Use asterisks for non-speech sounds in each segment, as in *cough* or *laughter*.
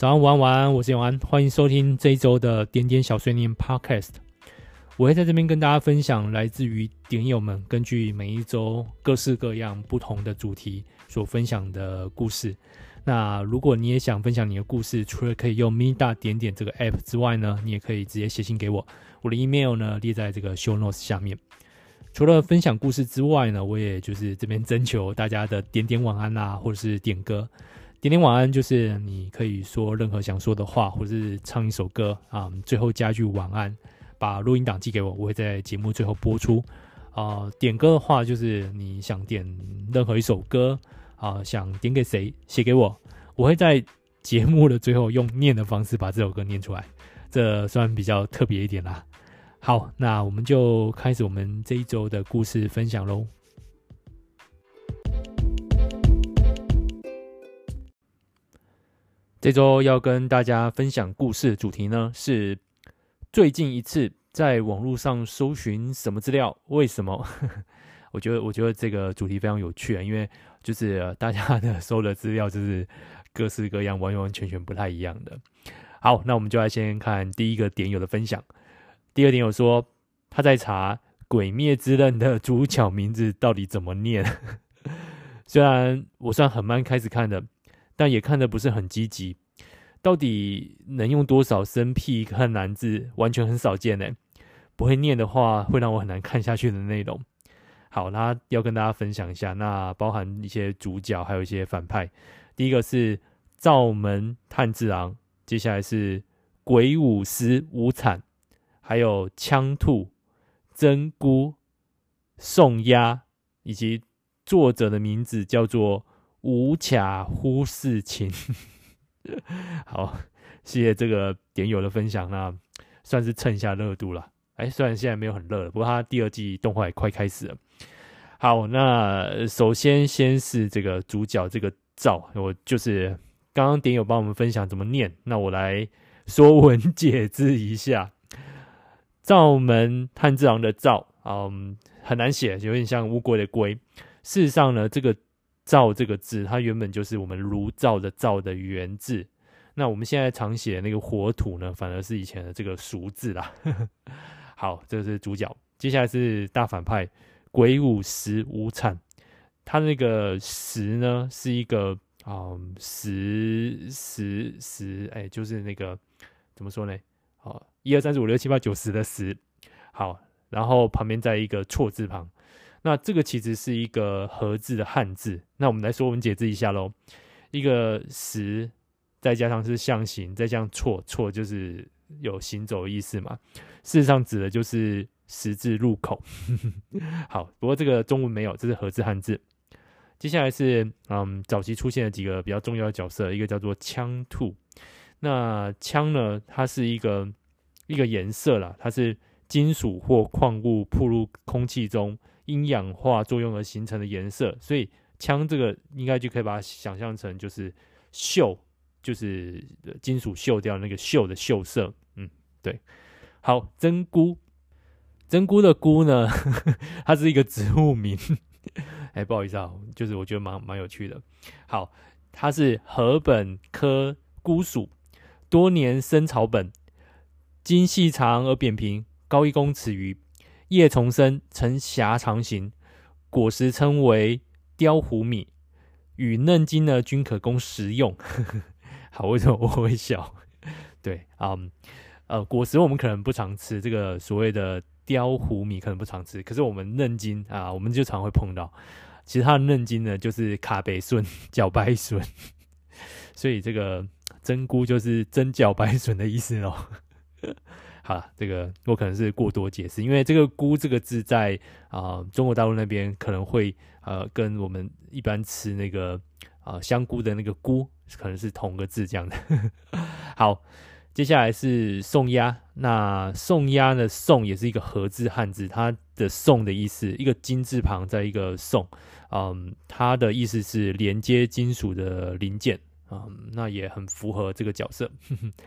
早安，晚安，晚安，我是永安，欢迎收听这一周的点点小碎念 Podcast。我会在这边跟大家分享来自于点友们根据每一周各式各样不同的主题所分享的故事。那如果你也想分享你的故事，除了可以用 Me 大点点这个 App 之外呢，你也可以直接写信给我。我的 email 呢列在这个 Show Notes 下面。除了分享故事之外呢，我也就是这边征求大家的点点晚安啊，或者是点歌。点点晚安，就是你可以说任何想说的话，或者是唱一首歌啊，最后加句晚安，把录音档寄给我，我会在节目最后播出。啊，点歌的话，就是你想点任何一首歌啊，想点给谁，写给我，我会在节目的最后用念的方式把这首歌念出来，这算比较特别一点啦。好，那我们就开始我们这一周的故事分享喽。这周要跟大家分享故事的主题呢，是最近一次在网络上搜寻什么资料？为什么？*laughs* 我觉得，我觉得这个主题非常有趣啊，因为就是大家的搜的资料就是各式各样，完完全全不太一样的。好，那我们就来先看第一个点友的分享。第二点友说他在查《鬼灭之刃》的主角名字到底怎么念，*laughs* 虽然我算很慢开始看的。但也看得不是很积极，到底能用多少生僻和难字，完全很少见呢。不会念的话，会让我很难看下去的内容。好，那要跟大家分享一下，那包含一些主角，还有一些反派。第一个是灶门炭治郎，接下来是鬼舞辻无惨，还有枪兔、真姑、宋鸭，以及作者的名字叫做。无卡忽视情，好，谢谢这个点友的分享，那算是蹭一下热度了。哎，虽然现在没有很热了，不过它第二季动画也快开始了。好，那首先先是这个主角这个赵，我就是刚刚点友帮我们分享怎么念，那我来说文解字一下。赵门炭治郎的赵，嗯，很难写，有点像乌龟的龟。事实上呢，这个。灶这个字，它原本就是我们炉灶的灶的原字。那我们现在常写那个火土呢，反而是以前的这个俗字啦。*laughs* 好，这是主角。接下来是大反派鬼舞十无惨。他那个十呢，是一个啊十十十，哎，就是那个怎么说呢？好，一二三四五六七八九十的十。好，然后旁边再一个错字旁。那这个其实是一个合字的汉字。那我们来说文解字一下喽。一个十，再加上是象形，再加上错，错就是有行走的意思嘛。事实上指的就是十字路口。*laughs* 好，不过这个中文没有，这是合字汉字。接下来是嗯，早期出现的几个比较重要的角色，一个叫做枪兔。那枪呢，它是一个一个颜色啦，它是金属或矿物暴露空气中。因氧化作用而形成的颜色，所以枪这个应该就可以把它想象成就是锈，就是金属锈掉那个锈的锈色。嗯，对。好，真菇，真菇的菇呢，*laughs* 它是一个植物名。*laughs* 哎，不好意思啊，就是我觉得蛮蛮有趣的。好，它是禾本科菇属，多年生草本，茎细长而扁平，高一公尺余。叶丛生，呈狭长形，果实称为雕糊米，与嫩茎呢均可供食用。*laughs* 好，为什么我会笑？*laughs* 对，嗯，呃，果实我们可能不常吃，这个所谓的雕糊米可能不常吃，可是我们嫩茎啊，我们就常会碰到。其实它的嫩茎呢，就是卡北笋、*laughs* 角白笋，所以这个真菇就是真角白笋的意思喽。啊，这个我可能是过多解释，因为这个“菇”这个字在啊、中国大陆那边可能会呃跟我们一般吃那个啊、香菇的那个“菇”可能是同个字这样的。*laughs* 好，接下来是宋鸭，那宋鸭呢？宋也是一个合字汉字，它的“宋”的意思，一个金字旁在一个“宋”，嗯，它的意思是连接金属的零件，嗯，那也很符合这个角色。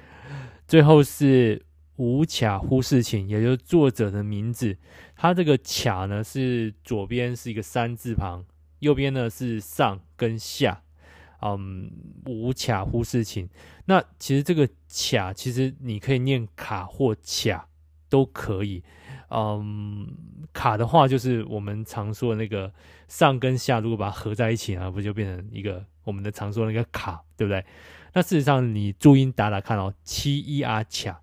*laughs* 最后是。无卡忽视情，也就是作者的名字。他这个卡呢，是左边是一个三字旁，右边呢是上跟下。嗯，无卡忽事情。那其实这个卡，其实你可以念卡或卡都可以。嗯，卡的话就是我们常说的那个上跟下，如果把它合在一起啊，不就变成一个我们的常说那个卡，对不对？那事实上你注音打打看哦，七一啊卡，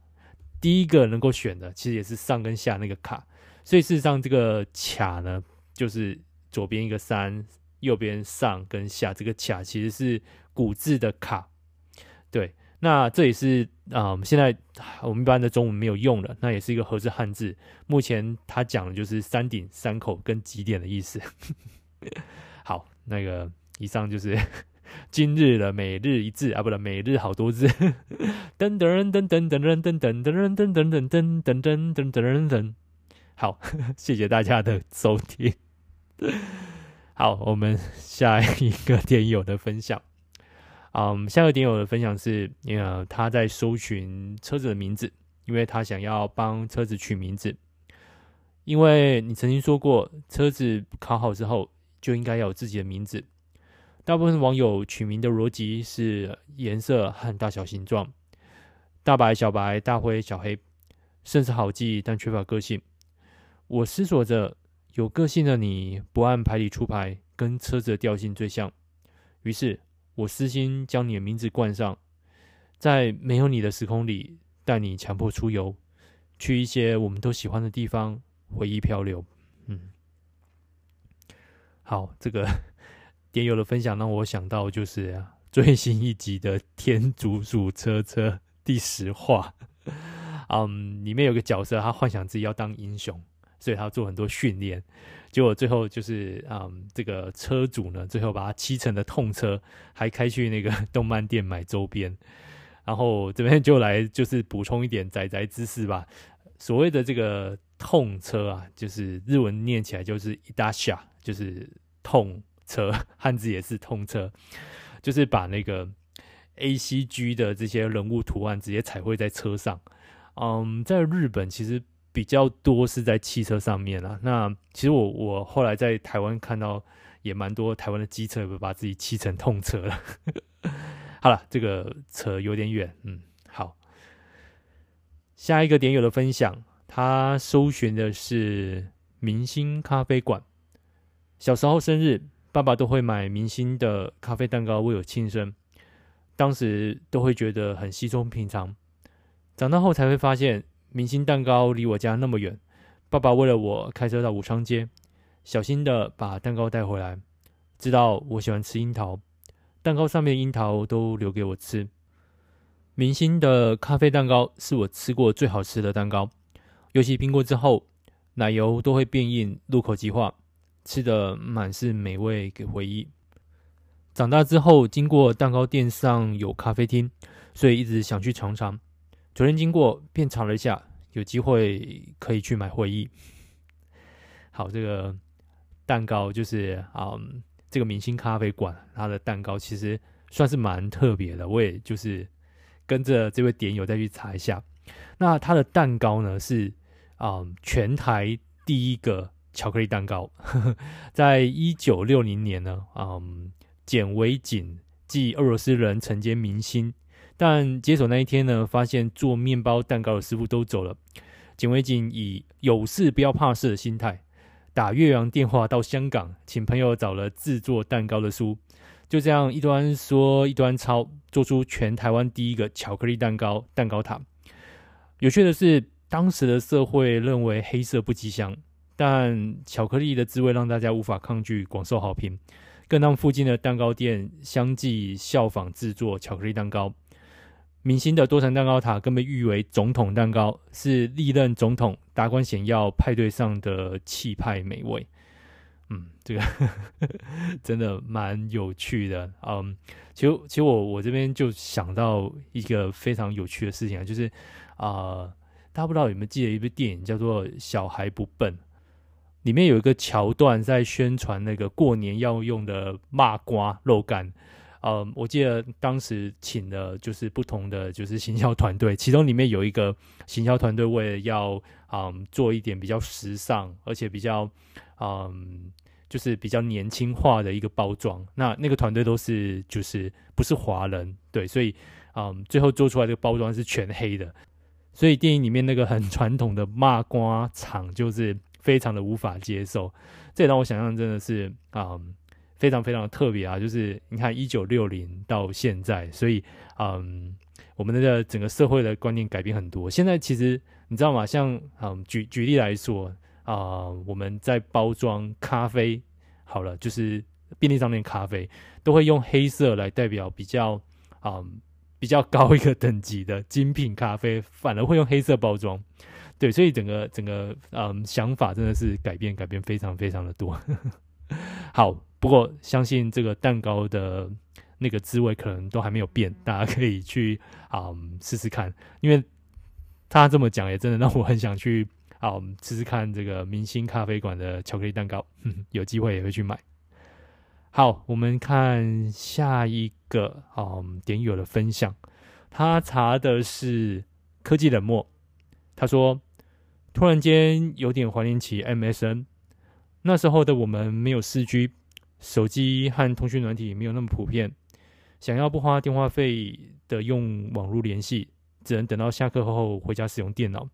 第一个能够选的其实也是上跟下那个卡，所以事实上这个卡呢，就是左边一个三。右边上跟下这个卡其实是古字的卡，对，那这也是啊，我呃，现在我们一般的中文没有用了，那也是一个合字汉字。目前他讲的就是山顶、山口跟极点的意思。*laughs* 好，那个以上就是 *laughs* 今日的每日一字啊，不对，每日好多字。*laughs* 噔噔噔噔噔噔噔噔噔噔噔噔噔噔噔噔噔噔。好，*laughs* 谢谢大家的收听。好，我们下一个点友的分享。嗯，下一个点友的分享是，呃，他在搜寻车子的名字，因为他想要帮车子取名字。因为你曾经说过，车子考好之后就应该要有自己的名字。大部分网友取名的逻辑是颜色和大小形状，大白、小白、大灰、小黑，甚至好记但缺乏个性。我思索着。有个性的你不按牌理出牌，跟车子的调性最像。于是我私心将你的名字冠上，在没有你的时空里，带你强迫出游，去一些我们都喜欢的地方，回忆漂流。嗯，好，这个点友的分享让我想到，就是最新一集的《天竺鼠车车》*laughs* 第十话。嗯，里面有个角色，他幻想自己要当英雄。所以他要做很多训练，结果最后就是，嗯，这个车主呢，最后把他漆成了痛车，还开去那个 *laughs* 动漫店买周边。然后这边就来就是补充一点仔仔知识吧。所谓的这个痛车啊，就是日文念起来就是伊达夏，就是痛车，*laughs* 汉字也是痛车，就是把那个 A C G 的这些人物图案直接彩绘在车上。嗯，在日本其实。比较多是在汽车上面啦。那其实我我后来在台湾看到也蛮多台湾的机车也，把自己漆成痛车了。*laughs* 好了，这个扯有点远，嗯，好。下一个点友的分享，他搜寻的是明星咖啡馆。小时候生日，爸爸都会买明星的咖啡蛋糕为我庆生，当时都会觉得很稀松平常。长大后才会发现。明星蛋糕离我家那么远，爸爸为了我开车到武昌街，小心的把蛋糕带回来。知道我喜欢吃樱桃，蛋糕上面的樱桃都留给我吃。明星的咖啡蛋糕是我吃过最好吃的蛋糕，尤其冰过之后，奶油都会变硬，入口即化，吃的满是美味给回忆。长大之后，经过蛋糕店上有咖啡厅，所以一直想去尝尝。昨天经过，便尝了一下，有机会可以去买回忆。好，这个蛋糕就是嗯，这个明星咖啡馆，它的蛋糕其实算是蛮特别的。我也就是跟着这位点友再去查一下。那它的蛋糕呢，是嗯全台第一个巧克力蛋糕，呵 *laughs* 呵在一九六零年呢，嗯，简维锦即俄罗斯人曾经明星。但接手那一天呢，发现做面包蛋糕的师傅都走了。简维锦以有事不要怕事的心态，打越洋电话到香港，请朋友找了制作蛋糕的书，就这样一端说一端抄，做出全台湾第一个巧克力蛋糕蛋糕塔。有趣的是，当时的社会认为黑色不吉祥，但巧克力的滋味让大家无法抗拒，广受好评，更让附近的蛋糕店相继效仿制作巧克力蛋糕。明星的多层蛋糕塔更被誉为总统蛋糕，是历任总统达官显要派对上的气派美味。嗯，这个呵 *laughs* 呵真的蛮有趣的。嗯，其实其实我我这边就想到一个非常有趣的事情啊，就是啊、大家不知道有没有记得一部电影叫做《小孩不笨》，里面有一个桥段在宣传那个过年要用的麻瓜肉干。呃，我记得当时请的就是不同的就是行销团队，其中里面有一个行销团队为了要嗯做一点比较时尚，而且比较嗯就是比较年轻化的一个包装。那那个团队都是就是不是华人，对，所以嗯，最后做出来这个包装是全黑的。所以电影里面那个很传统的麻瓜厂就是非常的无法接受。这也让我想象真的是嗯。非常非常的特别啊！就是你看，一九六零到现在，所以嗯，我们的整个社会的观念改变很多。现在其实你知道吗？像嗯，举举例来说啊、我们在包装咖啡，好了，就是便利商店咖啡都会用黑色来代表比较嗯比较高一个等级的精品咖啡，反而会用黑色包装。对，所以整个整个嗯想法真的是改变改变非常非常的多。*laughs* 好。不过，相信这个蛋糕的那个滋味可能都还没有变，大家可以去啊、试试看。因为他这么讲，也真的让我很想去啊、试试看这个明星咖啡馆的巧克力蛋糕。嗯、有机会也会去买。好，我们看下一个啊、嗯、点友的分享，他查的是科技冷漠。他说，突然间有点怀念起 MSN，那时候的我们没有四 G。手机和通讯软体没有那么普遍，想要不花电话费的用网络联系，只能等到下课后回家使用电脑，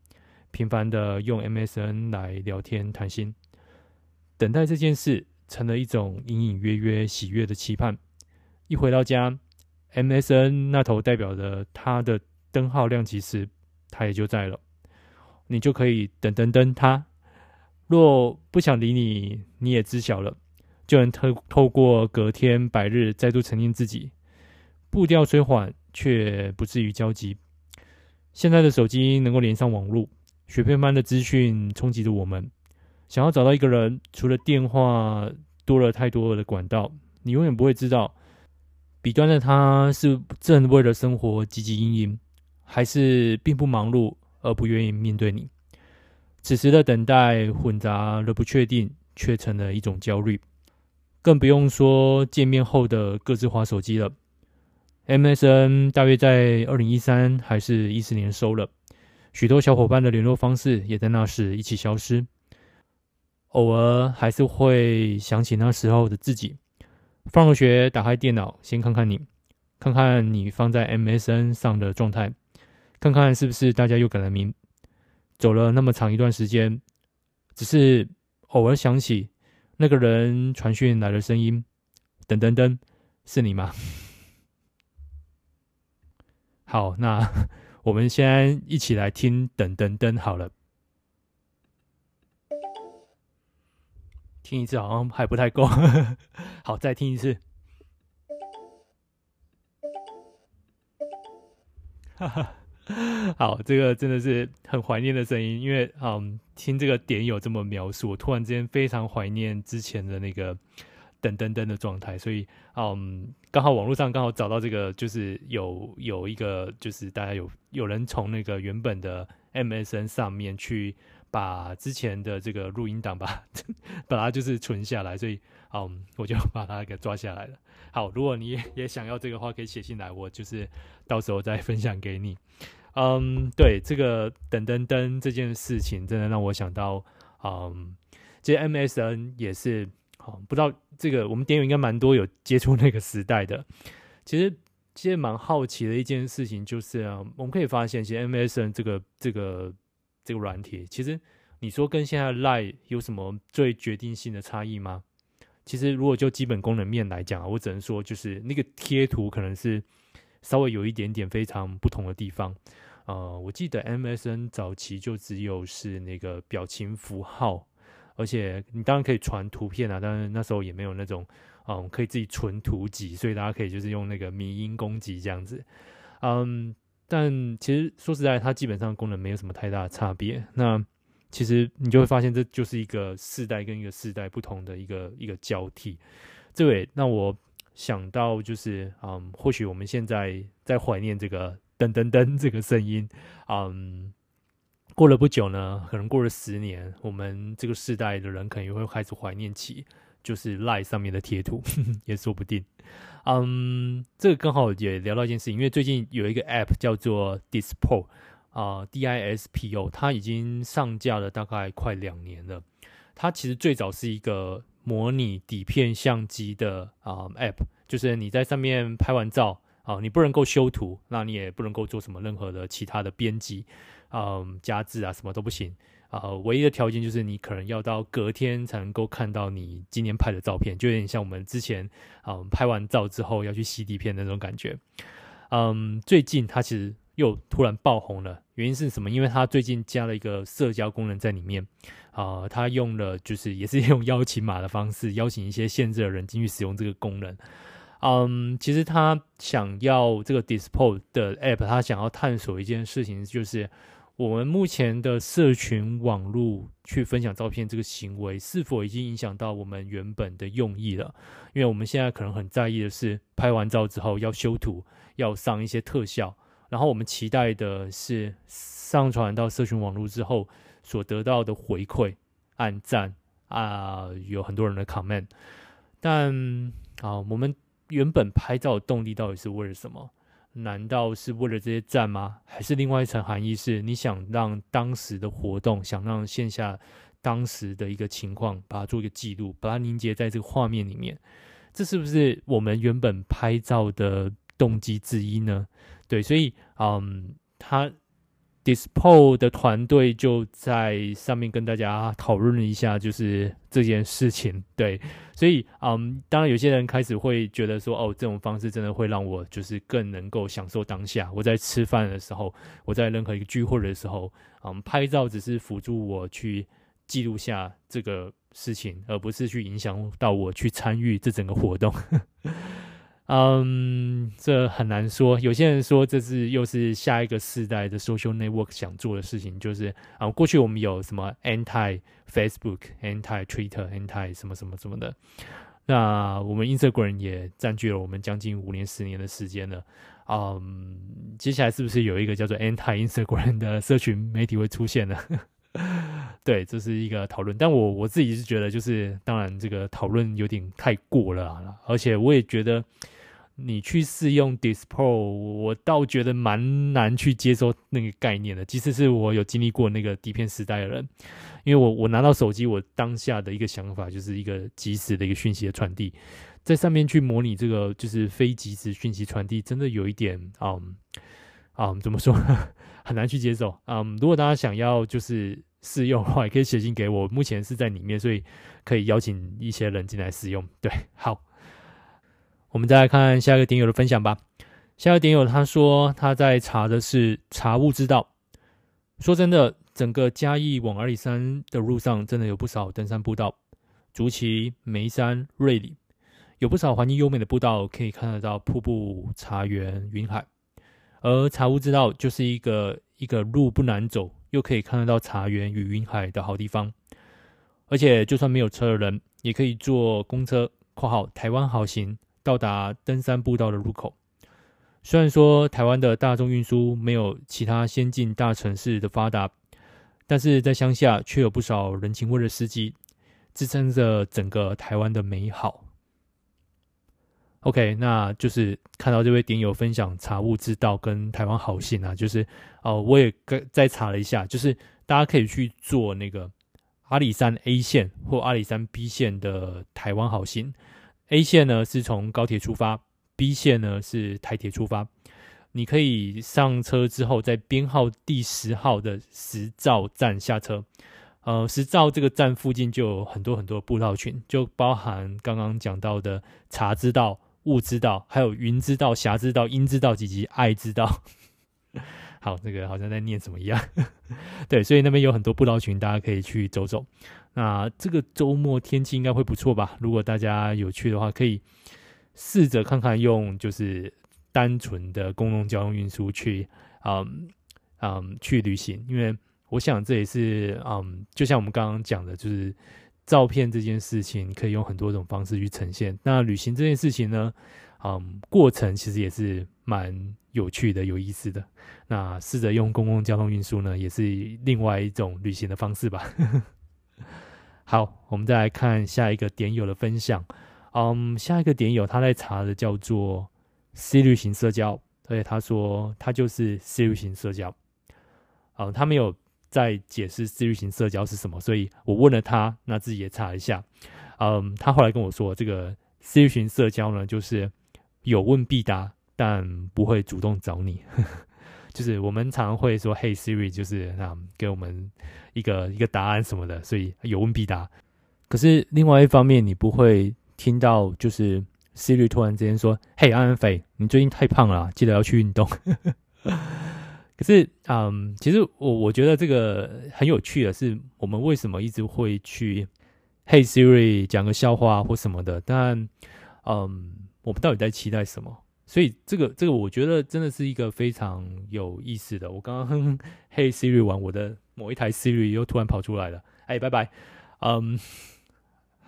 频繁的用 MSN 来聊天谈心。等待这件事成了一种隐隐约约喜悦的期盼。一回到家，MSN 那头代表着他的灯号亮起时，他也就在了，你就可以等等等他。若不想理你，你也知晓了。就能透透过隔天百日再度沉淀自己，步调虽缓，却不至于焦急。现在的手机能够连上网络，雪片般的资讯冲击着我们。想要找到一个人，除了电话，多了太多的管道，你永远不会知道，彼端的他是正为了生活汲汲营营，还是并不忙碌而不愿意面对你。此时的等待混杂了不确定，却成了一种焦虑。更不用说见面后的各自划手机了。MSN 大约在二零一三还是一四年收了，许多小伙伴的联络方式也在那时一起消失。偶尔还是会想起那时候的自己。放了学，打开电脑，先看看你，看看你放在 MSN 上的状态，看看是不是大家又改了名。走了那么长一段时间，只是偶尔想起。那个人传讯来的声音，等等等，是你吗？好，那我们先一起来听等等等好了。听一次好像还不太够，*laughs* 好，再听一次。哈哈。*laughs* 好，这个真的是很怀念的声音，因为嗯，听这个点友这么描述，我突然之间非常怀念之前的那个噔噔噔的状态，所以嗯，刚好网络上刚好找到这个，就是有有一个，就是大家有有人从那个原本的 MSN 上面去把之前的这个录音档把 *laughs* 把它就是存下来，所以嗯，我就把它给抓下来了。好，如果你也想要这个话，可以写信来，我就是到时候再分享给你。嗯，对，这个等等等这件事情，真的让我想到，嗯，其实 MSN 也是，嗯，不知道这个我们点友应该蛮多有接触那个时代的。其实，其实蛮好奇的一件事情就是，我们可以发现，其实 MSN 这个这个这个软体，其实你说跟现在 Line 有什么最决定性的差异吗？其实，如果就基本功能面来讲啊，我只能说就是那个贴图可能是稍微有一点点非常不同的地方。呃，我记得 MSN 早期就只有是那个表情符号，而且你当然可以传图片啊，但是那时候也没有那种，嗯，可以自己存图集，所以大家可以就是用那个迷因攻击这样子，嗯，但其实说实在，它基本上功能没有什么太大的差别。那其实你就会发现，这就是一个世代跟一个世代不同的一个一个交替。这位，那我想到就是，嗯，或许我们现在在怀念这个。噔噔噔，这个声音，嗯，过了不久呢，可能过了十年，我们这个世代的人可能也会开始怀念起，就是赖上面的贴图，*laughs* 也说不定。嗯，这个刚好也聊到一件事情，因为最近有一个 App 叫做 Dispo 啊、，D I S P O，它已经上架了大概快两年了。它其实最早是一个模拟底片相机的啊、App，就是你在上面拍完照啊、你不能够修图，那你也不能够做什么任何的其他的编辑，嗯、加字啊什么都不行啊、唯一的条件就是你可能要到隔天才能够看到你今天拍的照片，就有点像我们之前啊、拍完照之后要去洗底片那种感觉。嗯，最近它其实又突然爆红了，原因是什么？因为它最近加了一个社交功能在里面。啊、呃，他用了就是也是 *laughs* 用邀请码的方式邀请一些限制的人进去使用这个功能。嗯，其实他想要这个 Dispo 的 App，他想要探索一件事情，就是我们目前的社群网络去分享照片这个行为，是否已经影响到我们原本的用意了？因为我们现在可能很在意的是，拍完照之后要修图，要上一些特效，然后我们期待的是上传到社群网络之后。所得到的回馈，按赞啊，有很多人的 comment，但啊，我们原本拍照的动力到底是为了什么？难道是为了这些赞吗？还是另外一层含义是，你想让当时的活动，想让线下当时的一个情况，把它做一个记录，把它凝结在这个画面里面？这是不是我们原本拍照的动机之一呢？对，所以嗯，他。Dispose 的团队就在上面跟大家讨论了一下，就是这件事情。对，所以嗯，当然有些人开始会觉得说，哦，这种方式真的会让我就是更能够享受当下。我在吃饭的时候，我在任何一个聚会的时候，嗯，拍照只是辅助我去记录下这个事情，而不是去影响到我去参与这整个活动。*laughs* 嗯，这很难说。有些人说这是又是下一个世代的 social network 想做的事情，就是啊，过去我们有什么 anti Facebook、anti Twitter、anti 什么什么什么的，那我们 Instagram 也占据了我们将近五年、十年的时间了。嗯，接下来是不是有一个叫做 anti Instagram 的社群媒体会出现呢？*laughs* 对，这是一个讨论。但我我自己是觉得，就是当然这个讨论有点太过了，而且我也觉得。你去试用 Dispo，我倒觉得蛮难去接受那个概念的。即使是我有经历过那个底片时代的人，因为我我拿到手机，我当下的一个想法就是一个即时的一个讯息的传递，在上面去模拟这个就是非即时讯息传递，真的有一点嗯嗯怎么说呢？*laughs* 很难去接受。嗯，如果大家想要就是试用的话，也可以写信给我。目前是在里面，所以可以邀请一些人进来试用。对，好。我们再来看下一个点友的分享吧。下一个点友他说他在查的是查物之道。说真的，整个嘉义往阿里山的路上真的有不少登山步道，竹崎、梅山、瑞里，有不少环境优美的步道，可以看得到瀑布、茶园、云海。而茶屋之道就是一个一个路不难走，又可以看得到茶园与云海的好地方。而且就算没有车的人，也可以坐公车（括号台湾好行）。到达登山步道的入口。虽然说台湾的大众运输没有其他先进大城市的发达，但是在乡下却有不少人情味的司机，支撑着整个台湾的美好。OK，那就是看到这位点友分享茶物之道跟台湾好行啊，就是哦、我也跟再查了一下，就是大家可以去做那个阿里山 A 线或阿里山 B 线的台湾好行。A 线呢是从高铁出发，B 线呢是台铁出发。你可以上车之后，在编号第十号的石造站下车。呃，石造这个站附近就有很多很多步道群，就包含刚刚讲到的茶之道、物之道，还有云之道、霞之道、阴之道以及爱之道。好，这个好像在念什么一样。*laughs* 对，所以那边有很多步道群，大家可以去走走。那这个周末天气应该会不错吧？如果大家有去的话，可以试着看看用就是单纯的公共交通运输去，嗯嗯，去旅行。因为我想这也是，嗯，就像我们刚刚讲的，就是照片这件事情可以用很多种方式去呈现。那旅行这件事情呢，嗯，过程其实也是蛮有趣的、有意思的。那试着用公共交通运输呢，也是另外一种旅行的方式吧。*laughs* 好，我们再来看下一个点友的分享。嗯，下一个点友他在查的叫做 C 旅行社交，而且他说他就是 C 旅行社交。嗯，他没有在解释 C 旅行社交是什么，所以我问了他，那自己也查一下。嗯，他后来跟我说，这个 Siri 型社交呢，就是有问必答，但不会主动找你。*laughs* 就是我们常会说，Hey Siri，就是啊，给我们一个一个答案什么的，所以有问必答。可是另外一方面，你不会听到就是 Siri 突然之间说：“Hey 安安肥，你最近太胖了，记得要去运动。*laughs* ”可是，嗯，其实我我觉得这个很有趣的是，我们为什么一直会去 “Hey Siri” 讲个笑话或什么的？但，嗯，我们到底在期待什么？所以这个这个，我觉得真的是一个非常有意思的。我刚刚 *laughs* Hey Siri 玩，我的某一台 Siri 又突然跑出来了。哎，拜拜。嗯，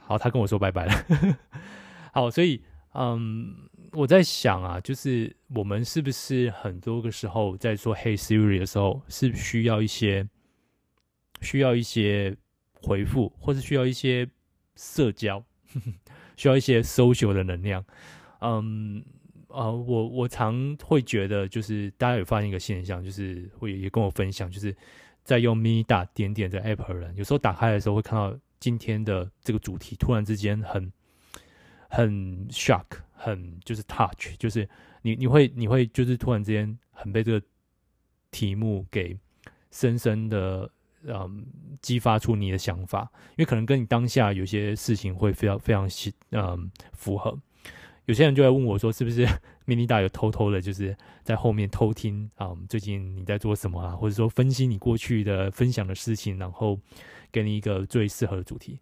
好，他跟我说拜拜了。*laughs* 好，所以嗯，我在想啊，就是我们是不是很多个时候在说嘿 Siri 的时候，是需要一些需要一些回复，或是需要一些社交，需要一些 social 的能量。嗯。啊、呃，我我常会觉得，就是大家有发现一个现象，就是会也跟我分享，就是在用 Minida 点点的 App 的人，有时候打开的时候会看到今天的这个主题，突然之间很很 shock，很就是 touch，就是你你会你会就是突然之间很被这个题目给深深的嗯激发出你的想法，因为可能跟你当下有些事情会非常非常嗯符合。有些人就会问我说：“是不是 *laughs* mini 大有偷偷的，就是在后面偷听啊？最近你在做什么啊？或者说分析你过去的分享的事情，然后给你一个最适合的主题。”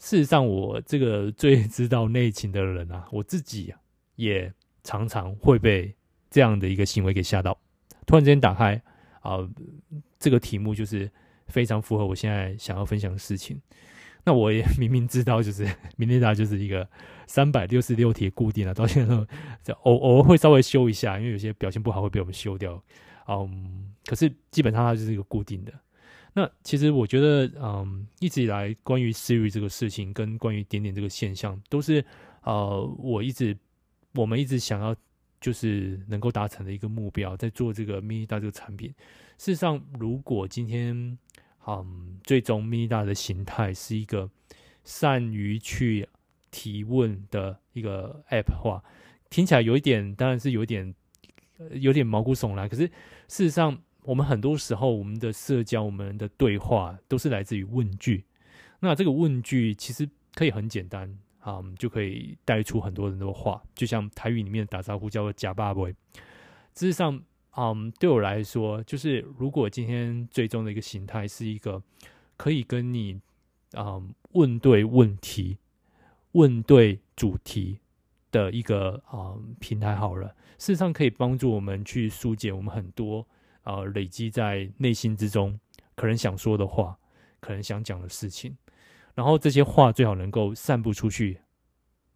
事实上，我这个最 *laughs* 知道内情的人啊，我自己也常常会被这样的一个行为给吓到。突然之间打开啊，这个题目就是非常符合我现在想要分享的事情。那我也 *laughs* 明明知道，就是 Minida 就是一个三百六十六题固定了，到现在都偶偶尔会稍微修一下，因为有些表现不好会被我们修掉。嗯，可是基本上它就是一个固定的。那其实我觉得，嗯，一直以来关于 Siri 这个事情，跟关于点点这个现象，都是呃，我一直我们一直想要就是能够达成的一个目标，在做这个 Minida 这个产品。事实上，如果今天嗯，最终 Mida 的形态是一个善于去提问的一个 App 话，听起来有一点，当然是有一点，有点毛骨悚然。可是事实上，我们很多时候我们的社交、我们的对话都是来自于问句。那这个问句其实可以很简单，嗯，就可以带出很多很多话，就像台语里面打招呼叫做“呷饱未”。事实上，嗯，对我来说，就是如果今天最终的一个形态是一个可以跟你，嗯，问对问题、问对主题的一个嗯平台好了，事实上可以帮助我们去疏解我们很多呃累积在内心之中可能想说的话，可能想讲的事情，然后这些话最好能够散布出去，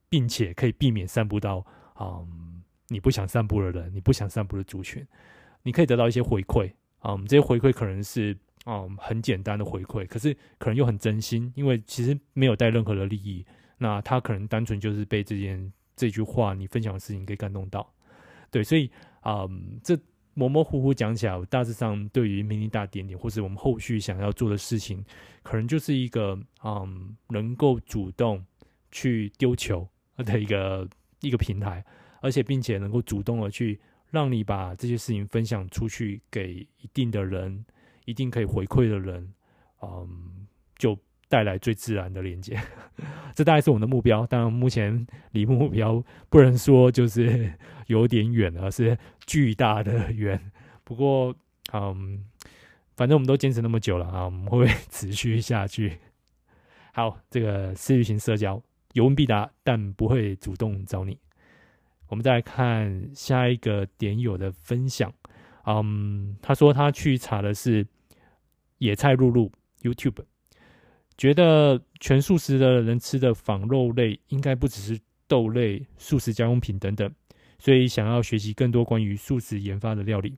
并且可以避免散布到嗯。你不想散步的人，你不想散步的族群，你可以得到一些回馈啊。嗯，这些回馈可能是嗯很简单的回馈，可是可能又很真心，因为其实没有带任何的利益。那他可能单纯就是被这件这句话你分享的事情给感动到。对，所以嗯，这模模糊糊讲起来，大致上对于 Minida 点点，或是我们后续想要做的事情，可能就是一个嗯能够主动去丢球的一个一个平台。而且，并且能够主动的去让你把这些事情分享出去给一定的人，一定可以回馈的人，嗯，就带来最自然的连接。*laughs* 这大概是我们的目标。当然，目前离目标不能说就是有点远，而是巨大的远。不过，嗯，反正我们都坚持那么久了啊，我们会持续下去。好，这个私域型社交有问必答，但不会主动找你。我们再来看下一个点友的分享，嗯，他说他去查的是野菜露露 YouTube，觉得全素食的人吃的仿肉类应该不只是豆类、素食家用品等等，所以想要学习更多关于素食研发的料理，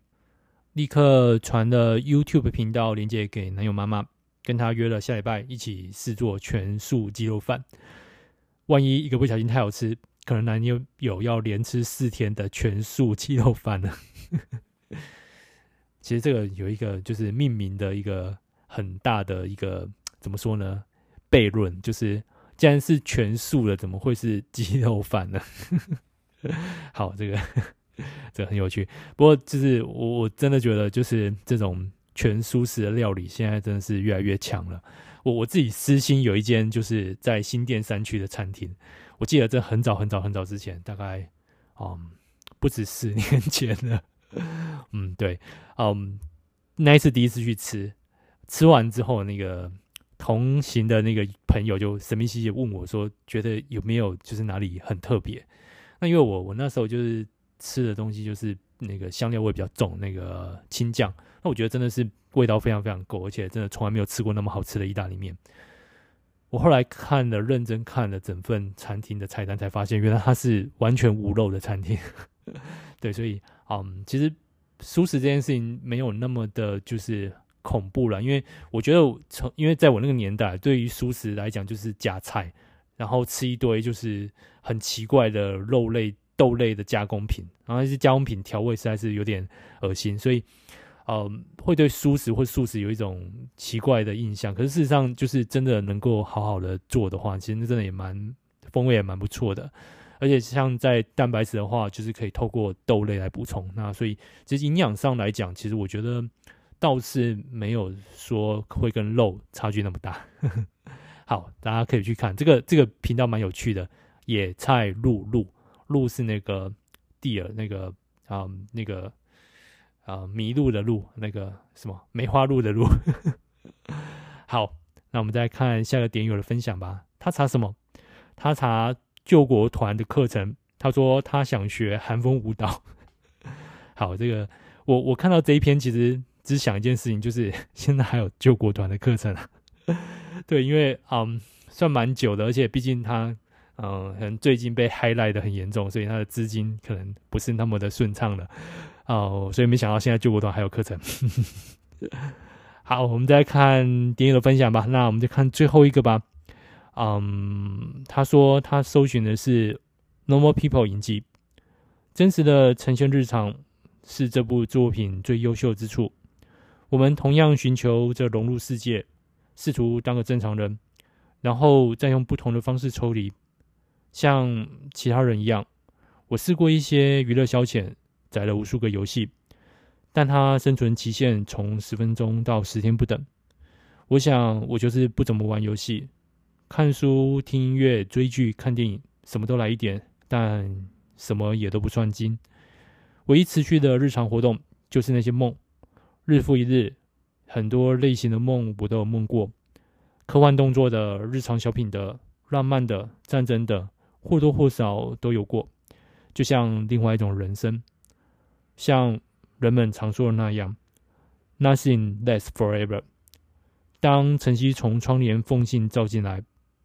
立刻传了 YouTube 频道连接给男友妈妈，跟他约了下礼拜一起试做全素鸡肉饭，万一一个不小心太好吃。可能男友有要连吃四天的全素鸡肉饭呢。*laughs* 其实这个有一个就是命名的一个很大的一个怎么说呢？悖论就是既然是全素的，怎么会是鸡肉饭呢？*laughs* 好，这个这个很有趣。不过就是我我真的觉得，就是这种全素食的料理，现在真的是越来越强了。我我自己私心有一间，就是在新店山区的餐厅。我记得这很早很早很早之前，大概嗯不止十年前了。嗯，对，嗯，那一次第一次去吃，吃完之后，那个同行的那个朋友就神秘兮兮问我说：“觉得有没有就是哪里很特别？”那因为我我那时候就是吃的东西就是那个香料味比较重，那个青酱，那我觉得真的是味道非常非常够，而且真的从来没有吃过那么好吃的意大利面。我后来看了认真看了整份餐厅的菜单，才发现原来它是完全无肉的餐厅。*laughs* 对，所以嗯，其实素食这件事情没有那么的就是恐怖了，因为我觉得从因为在我那个年代，对于素食来讲就是加菜。然后吃一堆就是很奇怪的肉类、豆类的加工品，然后那些加工品调味实在是有点恶心，所以，呃，会对素食或素食有一种奇怪的印象。可是事实上，就是真的能够好好的做的话，其实真的也蛮风味也蛮不错的。而且像在蛋白质的话，就是可以透过豆类来补充。那所以其实营养上来讲，其实我觉得倒是没有说会跟肉差距那么大。*laughs* 好，大家可以去看这个这个频道蛮有趣的。野菜露露露是那个地尔那个啊、嗯、那个啊、呃、麋鹿的鹿那个什么梅花鹿的鹿。*laughs* 好，那我们再看下个点友的分享吧。他查什么？他查救国团的课程。他说他想学韩风舞蹈。*laughs* 好，这个我我看到这一篇，其实只想一件事情，就是 *laughs* 现在还有救国团的课程啊。对，因为嗯，算蛮久的，而且毕竟他嗯，可能最近被 highlight 的很严重，所以他的资金可能不是那么的顺畅了哦，所以没想到现在救国团还有课程。*laughs* 好，我们再看点友的分享吧。那我们就看最后一个吧。嗯，他说他搜寻的是 Normal People 影集，真实的呈现日常是这部作品最优秀之处。我们同样寻求着融入世界。试图当个正常人，然后再用不同的方式抽离，像其他人一样。我试过一些娱乐消遣，载了无数个游戏，但它生存期限从十分钟到十天不等。我想，我就是不怎么玩游戏，看书、听音乐、追剧、看电影，什么都来一点，但什么也都不算精。唯一持续的日常活动就是那些梦，日复一日。很多类型的梦我都有梦过，科幻动作的、日常小品的、浪漫的、战争的，或多或少都有过。就像另外一种人生，像人们常说的那样，“Nothing lasts forever”。当晨曦从窗帘缝隙照进来，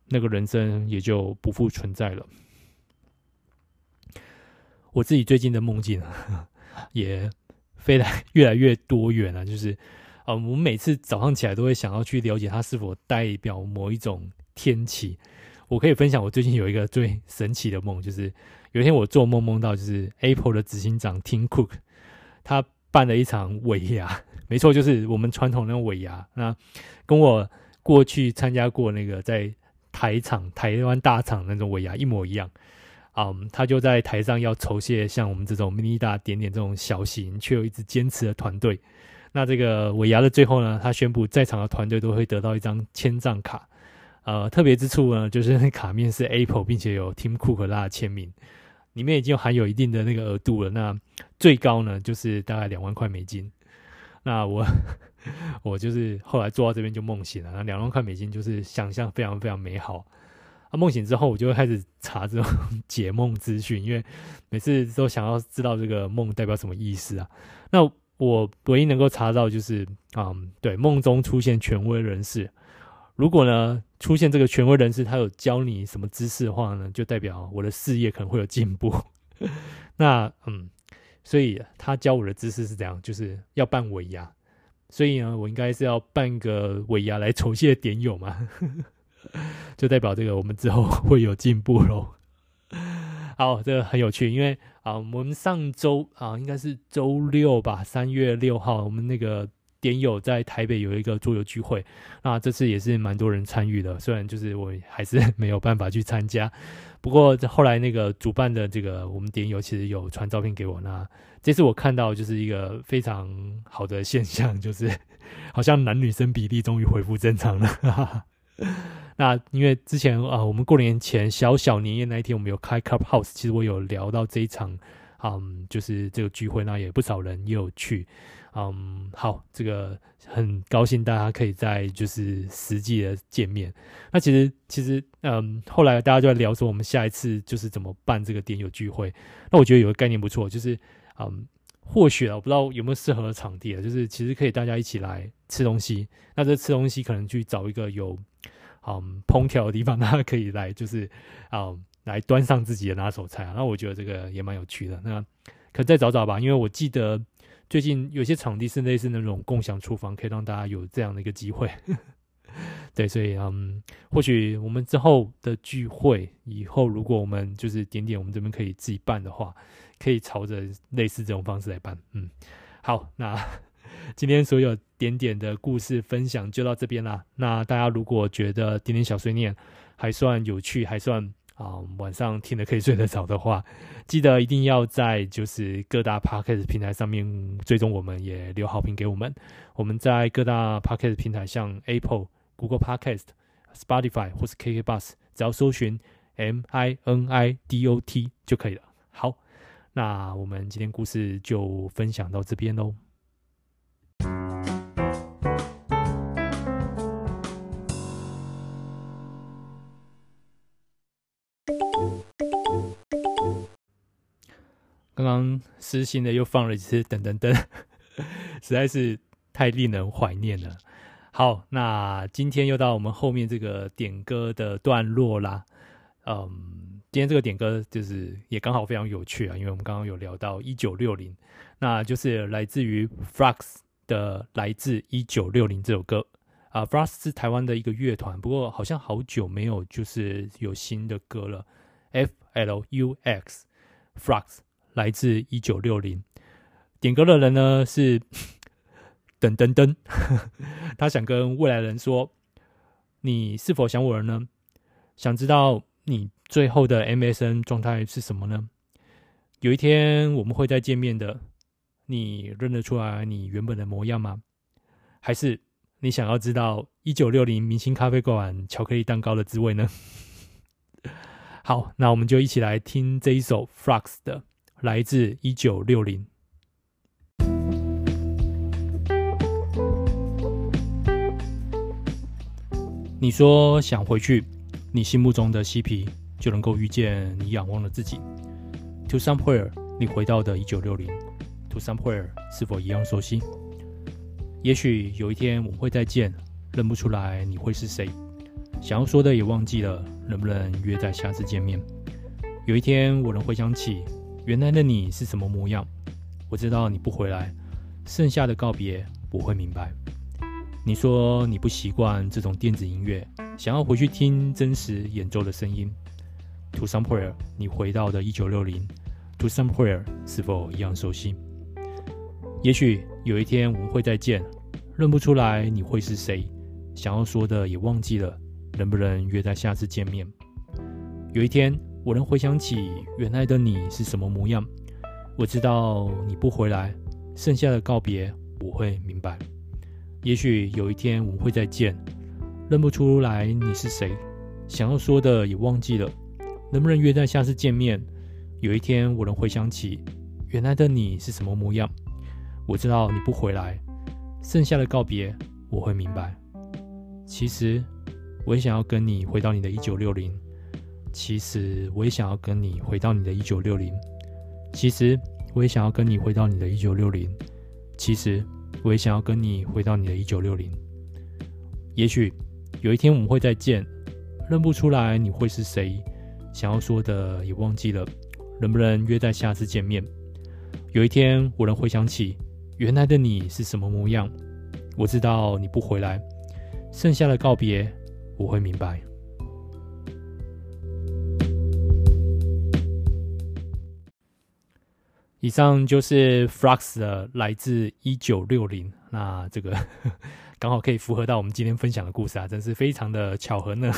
那个人生也就不复存在了。我自己最近的梦境 *laughs* 也飞来越来越多远了，就是。啊，我们每次早上起来都会想要去了解它是否代表某一种天气。我可以分享，我最近有一个最神奇的梦，就是有一天我做梦梦到，就是 Apple 的执行长 Tim Cook，他办了一场尾牙，*laughs* 没错，就是我们传统那种尾牙。那跟我过去参加过那个在台场、台湾大厂那种尾牙一模一样。啊、他就在台上要酬谢像我们这种迷你大点点这种小型却又一直坚持的团队。那这个尾牙的最后呢，他宣布在场的团队都会得到一张签帐卡，呃，特别之处呢，就是那卡面是 Apple，并且有 Tim Cook 拉的签名，里面已经含有一定的那个额度了。那最高呢，就是大概两万块美金。那我 *laughs* 我就是后来做到这边就梦醒了，那两万块美金就是想象非常非常美好。啊，梦醒之后我就会开始查这种解梦资讯，因为每次都想要知道这个梦代表什么意思啊。那我唯一能够查到就是，嗯，对，梦中出现权威人士。如果呢出现这个权威人士，他有教你什么知识的话呢，就代表我的事业可能会有进步。*laughs* 那嗯，所以他教我的知识是这样，就是要办尾牙。所以呢，我应该是要办个尾牙来酬谢点友嘛，*laughs* 就代表这个我们之后会有进步喽。好，这个很有趣，因为啊，我们上周啊，应该是周六吧，三月六号，我们那个点友在台北有一个桌游聚会，那这次也是蛮多人参与的。虽然就是我还是没有办法去参加，不过后来那个主办的这个我们点友其实有传照片给我。那这次我看到就是一个非常好的现象，就是好像男女生比例终于恢复正常了。*laughs* 那因为之前啊，我们过年前小小年夜那一天，我们有开 Clubhouse，其实我有聊到这一场，嗯，就是这个聚会，那也不少人也有去。嗯，好，这个很高兴大家可以在就是实际的见面。那其实其实嗯，后来大家就在聊说，我们下一次就是怎么办这个点友聚会。那我觉得有个概念不错，就是嗯，或许啊，我不知道有没有适合的场地啊，就是其实可以大家一起来吃东西。那这吃东西可能去找一个有嗯烹调的地方，大家可以来就是嗯来端上自己的拿手菜啊。那我觉得这个也蛮有趣的。那可再找找吧，因为我记得。最近有些场地是类似那种共享厨房，可以让大家有这样的一个机会。*laughs* 对，所以嗯，或许我们之后的聚会，以后如果我们就是点点，我们这边可以自己办的话，可以朝着类似这种方式来办。嗯，好，那 *laughs* 今天所有点点的故事分享就到这边啦。那大家如果觉得点点小碎念还算有趣，还算。啊、晚上听得可以睡得着的话，记得一定要在就是各大 Podcast 平台上面追踪我们，也留好评给我们。我们在各大 Podcast 平台，像 Apple、Google Podcast、Spotify 或是 KK Bus，只要搜寻 M I N I D O T 就可以了。好，那我们今天故事就分享到这边喽。刚刚私心的又放了一次噔噔噔，*laughs* 实在是太令人怀念了。好，那今天又到我们后面这个点歌的段落啦。嗯，今天这个点歌就是也刚好非常有趣啊，因为我们刚刚有聊到一九六零，那就是来自于 Flux 的《来自一九六零》这首歌啊。Flux 是台湾的一个乐团，不过好像好久没有就是有新的歌了。F L U X Flux。来自一九六零，点歌的人呢是噔噔噔，他想跟未来人说：“你是否想我了呢？想知道你最后的 MSN 状态是什么呢？有一天我们会再见面的，你认得出来你原本的模样吗？还是你想要知道一九六零明星咖啡馆巧克力蛋糕的滋味呢？” *laughs* 好，那我们就一起来听这一首 Flux 的。来自一九六零。你说想回去，你心目中的嬉皮就能够遇见你仰望的自己。To somewhere，你回到的一九六零。To somewhere，是否一样熟悉？也许有一天我们会再见，认不出来你会是谁。想要说的也忘记了，能不能约在下次见面？有一天我能回想起。原来的你是什么模样？我知道你不回来，剩下的告别我会明白。你说你不习惯这种电子音乐，想要回去听真实演奏的声音。To somewhere，你回到的一九六零。To somewhere，是否一样熟悉？也许有一天我们会再见，认不出来你会是谁，想要说的也忘记了，能不能约在下次见面？有一天。我能回想起原来的你是什么模样，我知道你不回来，剩下的告别我会明白。也许有一天我们会再见，认不出来你是谁，想要说的也忘记了，能不能约在下次见面？有一天我能回想起原来的你是什么模样，我知道你不回来，剩下的告别我会明白。其实我也想要跟你回到你的一九六零。其实我也想要跟你回到你的一九六零。其实我也想要跟你回到你的一九六零。其实我也想要跟你回到你的一九六零。也许有一天我们会再见，认不出来你会是谁，想要说的也忘记了，能不能约在下次见面？有一天我能回想起原来的你是什么模样，我知道你不回来，剩下的告别我会明白。以上就是 Flux 的来自一九六零，那这个 *laughs* 刚好可以符合到我们今天分享的故事啊，真是非常的巧合呢。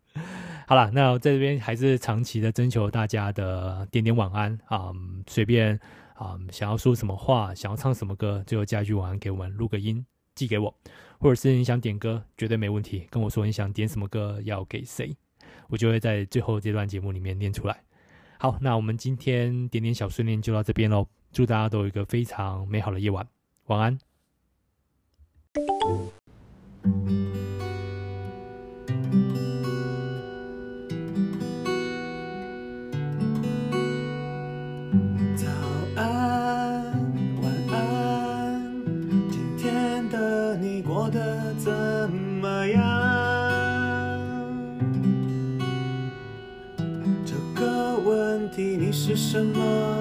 *laughs* 好了，那我在这边还是长期的征求大家的点点晚安啊，随便啊，想要说什么话，想要唱什么歌，最后加一句晚安给我们，录个音寄给我，或者是你想点歌，绝对没问题，跟我说你想点什么歌，要给谁，我就会在最后这段节目里面念出来。好，那我们今天点点小训练就到这边喽，祝大家都有一个非常美好的夜晚，晚安。什么？